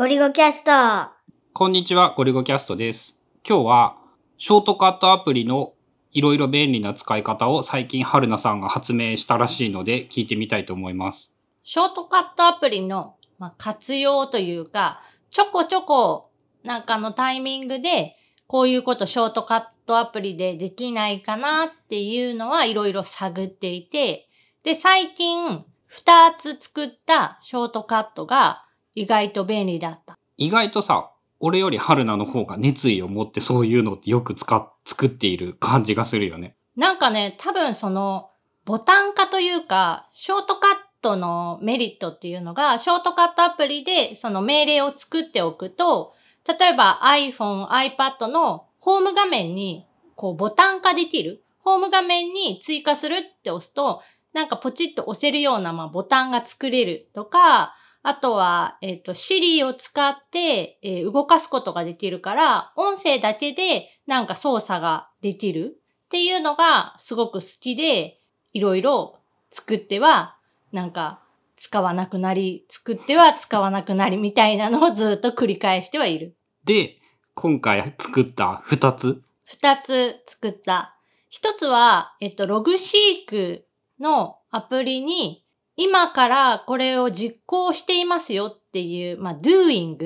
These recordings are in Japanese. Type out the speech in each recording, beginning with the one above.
ゴリゴキャスト。こんにちは、ゴリゴキャストです。今日は、ショートカットアプリのいろいろ便利な使い方を最近春菜さんが発明したらしいので聞いてみたいと思います。ショートカットアプリの、まあ、活用というか、ちょこちょこなんかのタイミングで、こういうことショートカットアプリでできないかなっていうのはいろいろ探っていて、で、最近2つ作ったショートカットが意外と便利だった。意外とさ、俺より春菜の方が熱意を持ってそういうのってよく使っ、作っている感じがするよね。なんかね、多分その、ボタン化というか、ショートカットのメリットっていうのが、ショートカットアプリでその命令を作っておくと、例えば iPhone、iPad のホーム画面にこうボタン化できる。ホーム画面に追加するって押すと、なんかポチッと押せるようなまあボタンが作れるとか、あとは、えっ、と、Siri を使って、えー動かすことができるから、音声だけでなんか操作ができるっていうのがすごく好きで、いろいろ作っては、なんか使わなくなり、作っては使わなくなりみたいなのをずっと繰り返してはいる。で、今回作った2つ？二つ作った。一つは、えっと、ログシークのアプリに、今からこれを実行していますよっていう、まあ、doing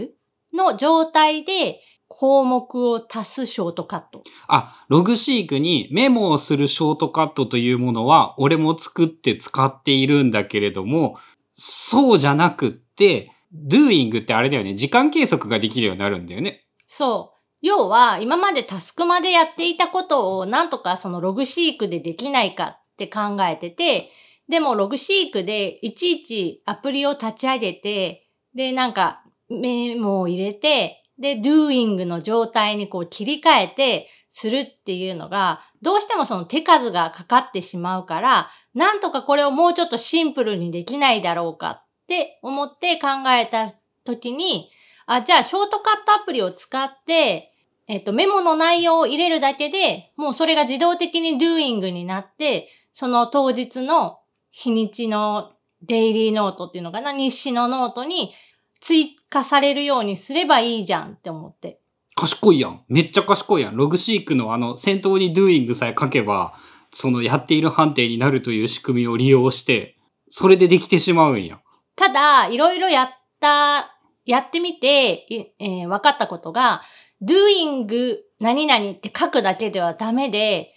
の状態で項目を足すショートカット。あ、ログシークにメモをするショートカットというものは俺も作って使っているんだけれども、そうじゃなくって、doing ってあれだよね、時間計測ができるようになるんだよね。そう。要は、今までタスクまでやっていたことをなんとかそのログシークでできないかって考えてて、でもログシークでいちいちアプリを立ち上げて、で、なんかメモを入れて、で、doing の状態にこう切り替えてするっていうのが、どうしてもその手数がかかってしまうから、なんとかこれをもうちょっとシンプルにできないだろうかって思って考えた時に、あ、じゃあ、ショートカットアプリを使って、えっと、メモの内容を入れるだけで、もうそれが自動的に doing になって、その当日の日にちのデイリーノートっていうのかな、日誌のノートに追加されるようにすればいいじゃんって思って。賢いやん。めっちゃ賢いやん。 Logseq のあの、先頭に doing さえ書けば、そのやっている判定になるという仕組みを利用して、それでできてしまうんや。ただ、いろいろやった、やってみて、いえー分かったことが、doing 何々って書くだけではダメで、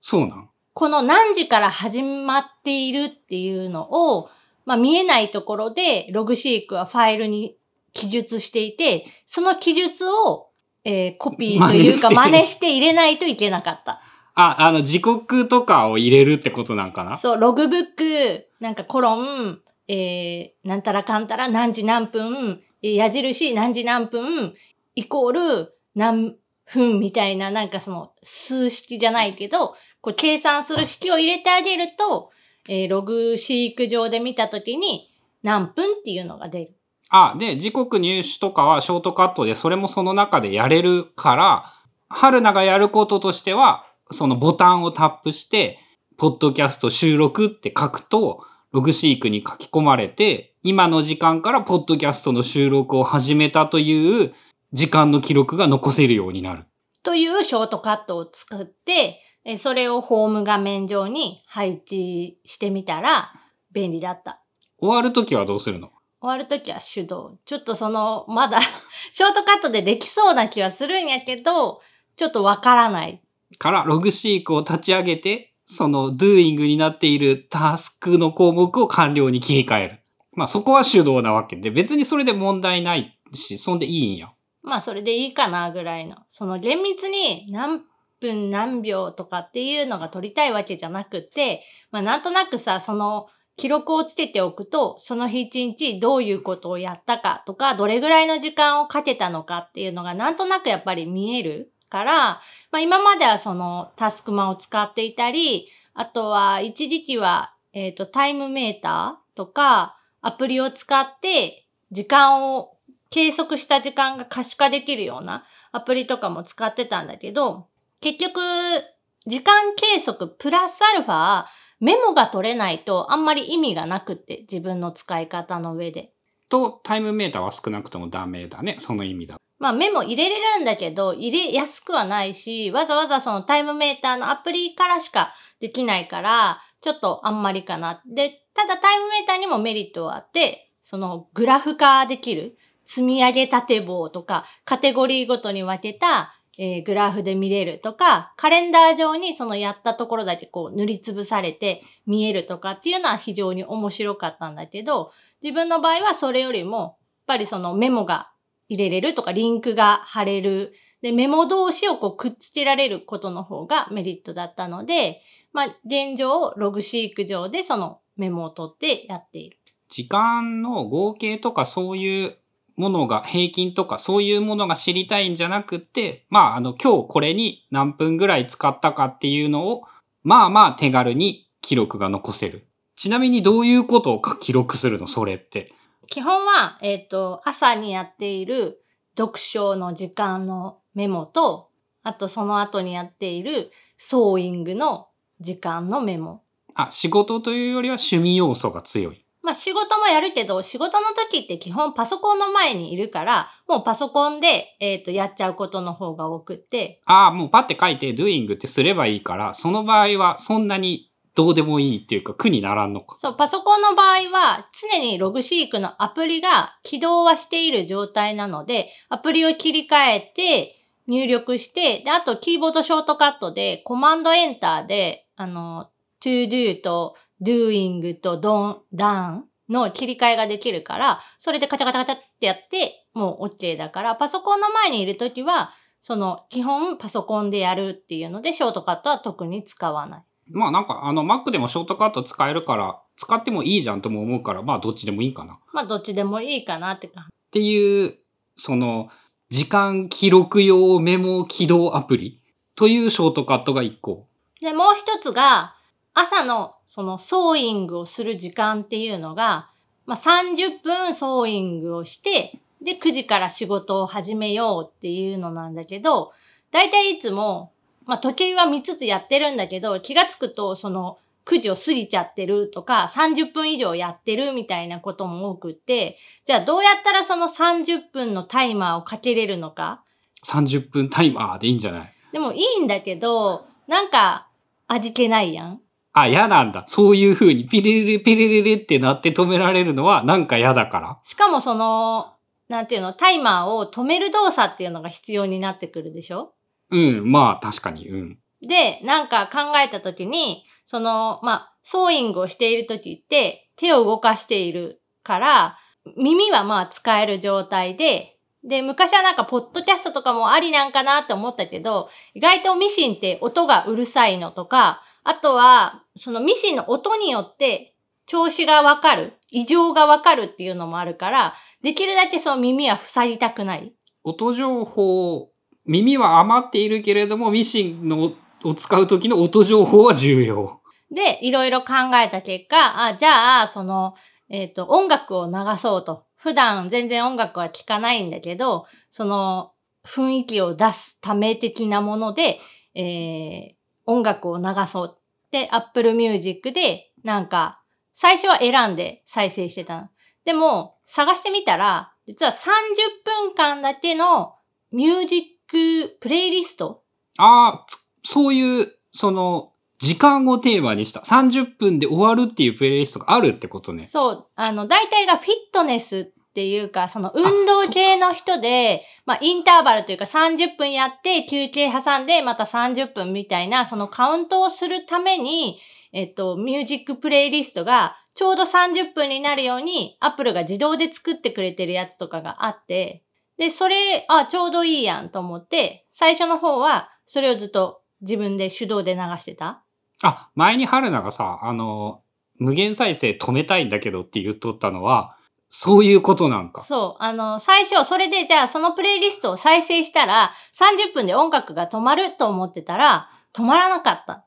そうなん？この何時から始まっているっていうのを、まあ見えないところでログシークはファイルに記述していて、その記述を、えーコピーというか真似して入れないといけなかった。あ、あの、時刻とかを入れるってことなんかな？そう、ログブック、なんかコロン、えー、なんたらかんたら何時何分、えー矢印何時何分、イコール何分みたいな、なんかその数式じゃないけど、これ計算する式を入れてあげると、えーログシーク上で見たときに何分っていうのが出る。あ、で、時刻入手とかはショートカットで、それもその中でやれるから、春菜がやることとしては、そのボタンをタップして、ポッドキャスト収録って書くと、ログシークに書き込まれて、今の時間からポッドキャストの収録を始めたという時間の記録が残せるようになる。というショートカットを作って、えーそれをホーム画面上に配置してみたら便利だった。終わるときはどうするの？終わるときは手動。ちょっとその、まだ、ショートカットでできそうな気はするんやけど、ちょっとわからない。から、ログシークを立ち上げて、その doing になっているタスクの項目を完了に切り替える。まあそこは手動なわけで、別にそれで問題ないし、そんでいいんや。まあ、それでいいかなぐらいの。その厳密に何分何秒とかっていうのが取りたいわけじゃなくて、まあ、なんとなくさ、その、記録をつけておくと、その日一日どういうことをやったかとか、どれぐらいの時間をかけたのかっていうのがなんとなくやっぱり見えるから、まあ今まではそのタスクマを使っていたり、あとは一時期は、えっ、と、タイムメーターとか、アプリを使って時間を計測した時間が可視化できるようなアプリとかも使ってたんだけど、結局、時間計測プラスアルファ、メモが取れないとあんまり意味がなくって、自分の使い方の上で。とタイムメーターは少なくともダメだね。その意味だ。まあメモ入れれるんだけど、入れやすくはないし、わざわざそのタイムメーターのアプリからしかできないから、ちょっとあんまりかな。で、ただタイムメーターにもメリットはあって、そのグラフ化できる積み上げ縦棒とか、カテゴリーごとに分けた、えーグラフで見れるとか、カレンダー上にそのやったところだけこう塗りつぶされて見えるとかっていうのは非常に面白かったんだけど、自分の場合はそれよりも、やっぱりそのメモが入れれるとか、リンクが貼れる。で、メモ同士をこうくっつけられることの方がメリットだったので、まあ、現状、ログシーク上でそのメモを取ってやっている。時間の合計とかそういうものが、平均とかそういうものが知りたいんじゃなくって、まあ、あの、今日これに何分ぐらい使ったかっていうのを、まあまあ手軽に記録が残せる。ちなみにどういうことを記録するのそれって？基本は、えっ、と、朝にやっている読書の時間のメモと、あとその後にやっているソーイングの時間のメモ。あ、仕事というよりは趣味要素が強い。まあ仕事もやるけど、仕事の時って基本パソコンの前にいるから、もうパソコンで、えっ、と、やっちゃうことの方が多くって、ああ、もうパッて書いて doing ってすればいいから、その場合はそんなにどうでもいいっていうか苦にならんのか。そう、パソコンの場合は常にログシークのアプリが起動はしている状態なので、アプリを切り替えて入力して、で、あとキーボードショートカットでコマンドエンターで、あの、to do と doing と don, done の切り替えができるから、それでカチャカチャカチャってやって、もう OK だから、パソコンの前にいるときは、その、基本パソコンでやるっていうので、ショートカットは特に使わない。まあなんかあの Mac でもショートカット使えるから、使ってもいいじゃんとも思うから、まあどっちでもいいかな。っまあ、どっちでもいいかなって感じ。ていう、その、時間記録用メモ起動アプリというショートカットが1個。で、もう一つが、朝のそのソーイングをする時間っていうのが、まあ、30分ソーイングをして、で、9時から仕事を始めようっていうのなんだけど、だいたいいつも、まあ、時計は見つつやってるんだけど、気がつくとその9時を過ぎちゃってるとか、30分以上やってるみたいなことも多くって、じゃあどうやったらその30分のタイマーをかけれるのか？30分タイマーでいいんじゃない？でもいいんだけど、なんか味気ないやん。あ、嫌なんだ。そういう風にピレレレピレレレってなって止められるのはなんか嫌だから？しかもその、なんていうの、タイマーを止める動作っていうのが必要になってくるでしょ？うん、まあ確かに、うん。で、なんか考えたときに、その、まあ、ソーイングをしているときって手を動かしているから、耳はまあ使える状態で、で、昔はなんかポッドキャストとかもありなんかなって思ったけど、意外とミシンって音がうるさいのとか、あとは、そのミシンの音によって調子がわかる、異常がわかるっていうのもあるから、できるだけその耳は塞ぎたくない。音情報、耳は余っているけれども、ミシンのを使う時の音情報は重要。で、いろいろ考えた結果、あ、じゃあ、その、えっ、と、音楽を流そうと。普段全然音楽は聴かないんだけど、その、雰囲気を出すため的なもので、えー音楽を流そう。で、Apple Music で、なんか、最初は選んで再生してたの。でも、探してみたら、実は30分間だけのミュージックプレイリストああ、つそういう、その、時間をテーマにした30分で終わるっていうプレイリストがあるってことね。そう、あの、大体がフィットネスっていうか、その運動系の人で、まあ、インターバルというか30分やって休憩挟んでまた30分みたいな、そのカウントをするために、えっと、ミュージックプレイリストがちょうど30分になるように、アップルが自動で作ってくれてるやつとかがあって、で、それ、あ、ちょうどいいやんと思って、最初の方は、それをずっと自分で手動で流してた。あ、前に春菜がさ、あの、無限再生止めたいんだけどって言っとったのは、そういうことなんか。そう。あの、最初、それでじゃあそのプレイリストを再生したら、30分で音楽が止まると思ってたら、止まらなかった。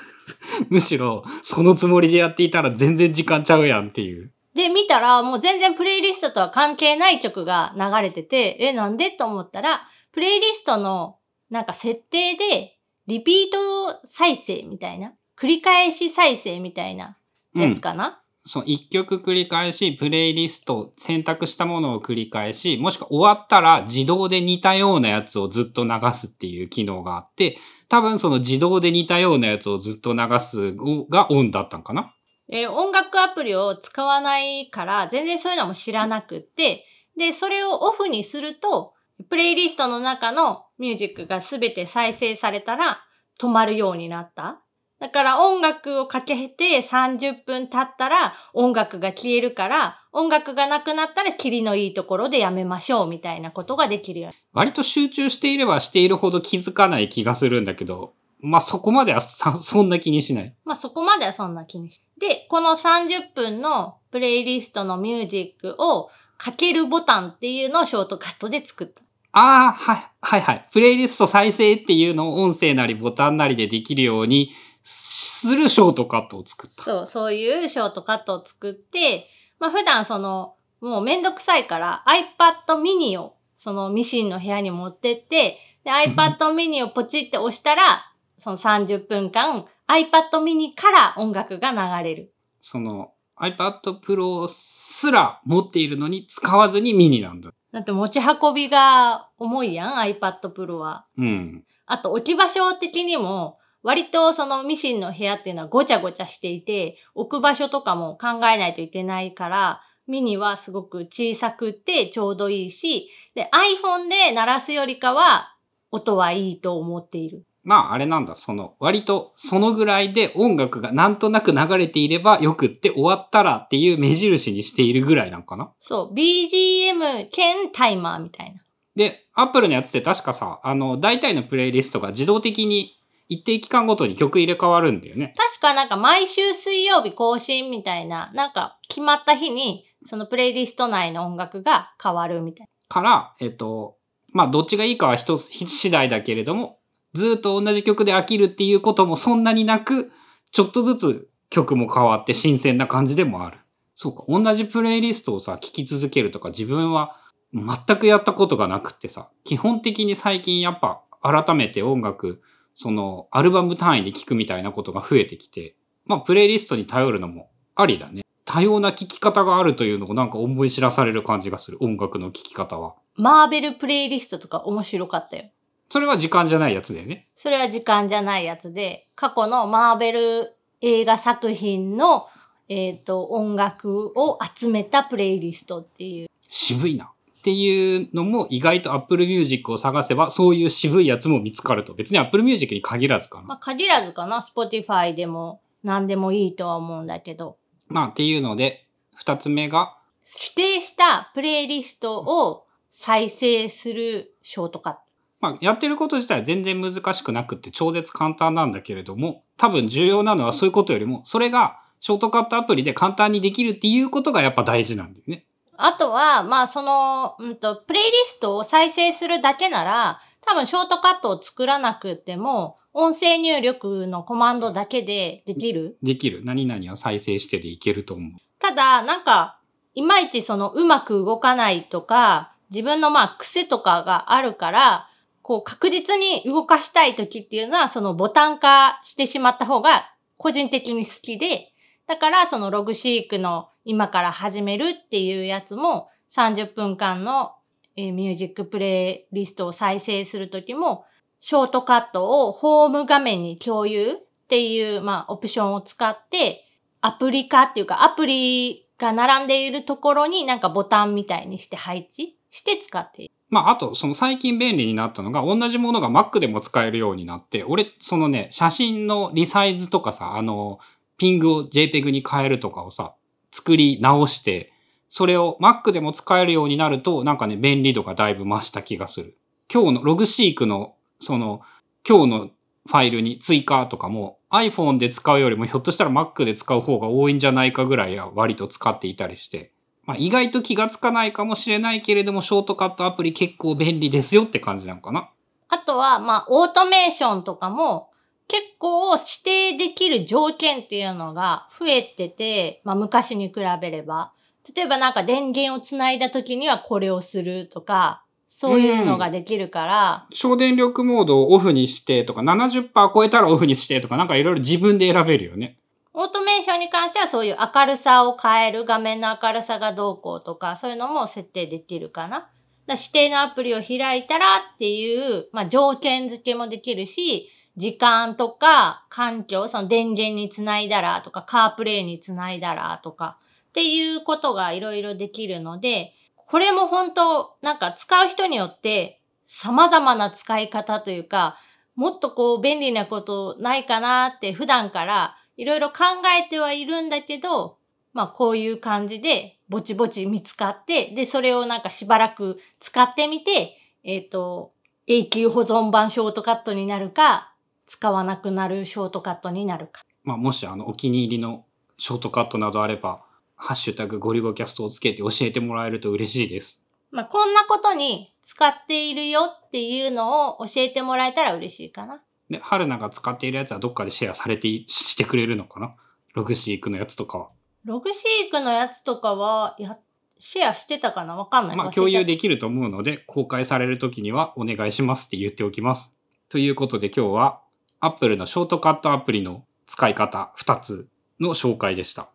むしろ、そのつもりでやっていたら全然時間ちゃうやんっていう。で、見たら、もう全然プレイリストとは関係ない曲が流れてて、え、なんでと思ったら、プレイリストの、なんか設定で、リピート再生みたいな、繰り返し再生みたいなやつかな、その一曲繰り返し、プレイリスト、選択したものを繰り返し、もしくは終わったら自動で似たようなやつをずっと流すっていう機能があって、多分その自動で似たようなやつをずっと流すがオンだったんかな？えー音楽アプリを使わないから、全然そういうのも知らなくって、で、それをオフにすると、プレイリストの中のミュージックがすべて再生されたら止まるようになった。だから音楽をかけて30分経ったら音楽が消えるから、音楽がなくなったらキリのいいところでやめましょうみたいなことができるように。割と集中していればしているほど気づかない気がするんだけど、まあそこまではさそんな気にしない。まあそこまではそんな気にしで、この30分のプレイリストのミュージックをかけるボタンっていうのをショートカットで作った。ああ、はい、はいはい。プレイリスト再生っていうのを音声なりボタンなりでできるようにするショートカットを作った。そう、そういうショートカットを作って、まあ普段その、もうめんどくさいから iPad mini をそのミシンの部屋に持ってって、で iPad mini をポチって押したら、その30分間 iPad mini から音楽が流れる。その iPad Pro すら持っているのに使わずにミニなんだ。だって持ち運びが重いやん、iPad Pro は。うん。あと置き場所的にも、割とそのミシンの部屋っていうのはごちゃごちゃしていて、置く場所とかも考えないといけないから、ミニはすごく小さくてちょうどいいし、で、iPhone で鳴らすよりかは、音はいいと思っている。まああれなんだ、その割とそのぐらいで音楽がなんとなく流れていればよくって終わったらっていう目印にしているぐらいなんかな？そう、BGM 兼タイマーみたいな。で、Apple のやつって確かさ、あの、大体のプレイリストが自動的に一定期間ごとに曲入れ替わるんだよね。確かなんか毎週水曜日更新みたいな、なんか決まった日に、そのプレイリスト内の音楽が変わるみたいな。から、えっと、まあ、どっちがいいかは人次第だけれども、ずっと同じ曲で飽きるっていうこともそんなになく、ちょっとずつ曲も変わって新鮮な感じでもある。そうか、同じプレイリストをさ、聴き続けるとか自分は全くやったことがなくってさ、基本的に最近やっぱ改めて音楽、そのアルバム単位で聴くみたいなことが増えてきて、まあ、プレイリストに頼るのもありだね。多様な聴き方があるというのをなんか思い知らされる感じがする、音楽の聴き方は。マーベルプレイリストとか面白かったよ。それは時間じゃないやつだよね。それは時間じゃないやつで、過去のマーベル映画作品の、えっ、と、音楽を集めたプレイリストっていう。渋いな。っていうのも意外と Apple Music を探せばそういう渋いやつも見つかると。別に Apple Music に限らずかな。まあ、限らずかな、Spotify でも何でもいいとは思うんだけど、まあっていうので、二つ目が、指定したプレイリストを再生するショートカット。まあやってること自体は全然難しくなくって超絶簡単なんだけれども、多分重要なのはそういうことよりも、それがショートカットアプリで簡単にできるっていうことがやっぱ大事なんだよね。あとは、まあその、うんと、プレイリストを再生するだけなら、多分ショートカットを作らなくても、音声入力のコマンドだけでできる。できる。何々を再生してでいけると思う。ただ、なんか、いまいちそのうまく動かないとか、自分のまあ癖とかがあるから、こう確実に動かしたい時っていうのは、そのボタン化してしまった方が個人的に好きで、だからそのログシークの今から始めるっていうやつも30分間のえミュージックプレイリストを再生するときも、ショートカットをホーム画面に共有っていう、まあ、オプションを使って、アプリ化っていうか、アプリが並んでいるところになんかボタンみたいにして配置して使っている。まあ、あと、その最近便利になったのが、同じものが Mac でも使えるようになって、俺、そのね、写真のリサイズとかさ、あの、ピングを JPEG に変えるとかをさ、作り直して、それを Mac でも使えるようになると、なんかね、便利度がだいぶ増した気がする。今日のログシークの、その、今日のファイルに追加とかも iPhone で使うよりもひょっとしたら Mac で使う方が多いんじゃないかぐらいは割と使っていたりして、まあ、意外と気がつかないかもしれないけれども、ショートカットアプリ結構便利ですよって感じなのかな。あとは、まあ、オートメーションとかも結構指定できる条件っていうのが増えてて、まあ、昔に比べれば。例えばなんか電源をつないだ時にはこれをするとか、そういうのができるから、省電力モードをオフにしてとか、70%超えたらオフにしてとか、なんかいろいろ自分で選べるよね。オートメーションに関してはそういう明るさを変える、画面の明るさがどうこうとか、そういうのも設定できるかな。だ指定のアプリを開いたらっていう、まあ、条件付けもできるし、時間とか環境、その電源につないだらとか、カープレイにつないだらとか、っていうことがいろいろできるので、これも本当なんか使う人によって様々な使い方というか、もっとこう便利なことないかなって普段からいろいろ考えてはいるんだけど、まあこういう感じでぼちぼち見つかって、で、それをなんかしばらく使ってみて、えっ、ー、と、永久保存版ショートカットになるか、使わなくなるショートカットになるか。まあもしあのお気に入りのショートカットなどあれば、ハッシュタグゴリゴキャストをつけて教えてもらえると嬉しいです。まあこんなことに使っているよっていうのを教えてもらえたら嬉しいかな。で、春菜が使っているやつはどっかでシェアされて、してくれるのかな？ログシークのやつとかは。ログシークのやつとかは、や、シェアしてたかな？わかんない。まあ共有できると思うので、公開される時にはお願いしますって言っておきます。ということで今日は、Apple のショートカットアプリの使い方2つの紹介でした。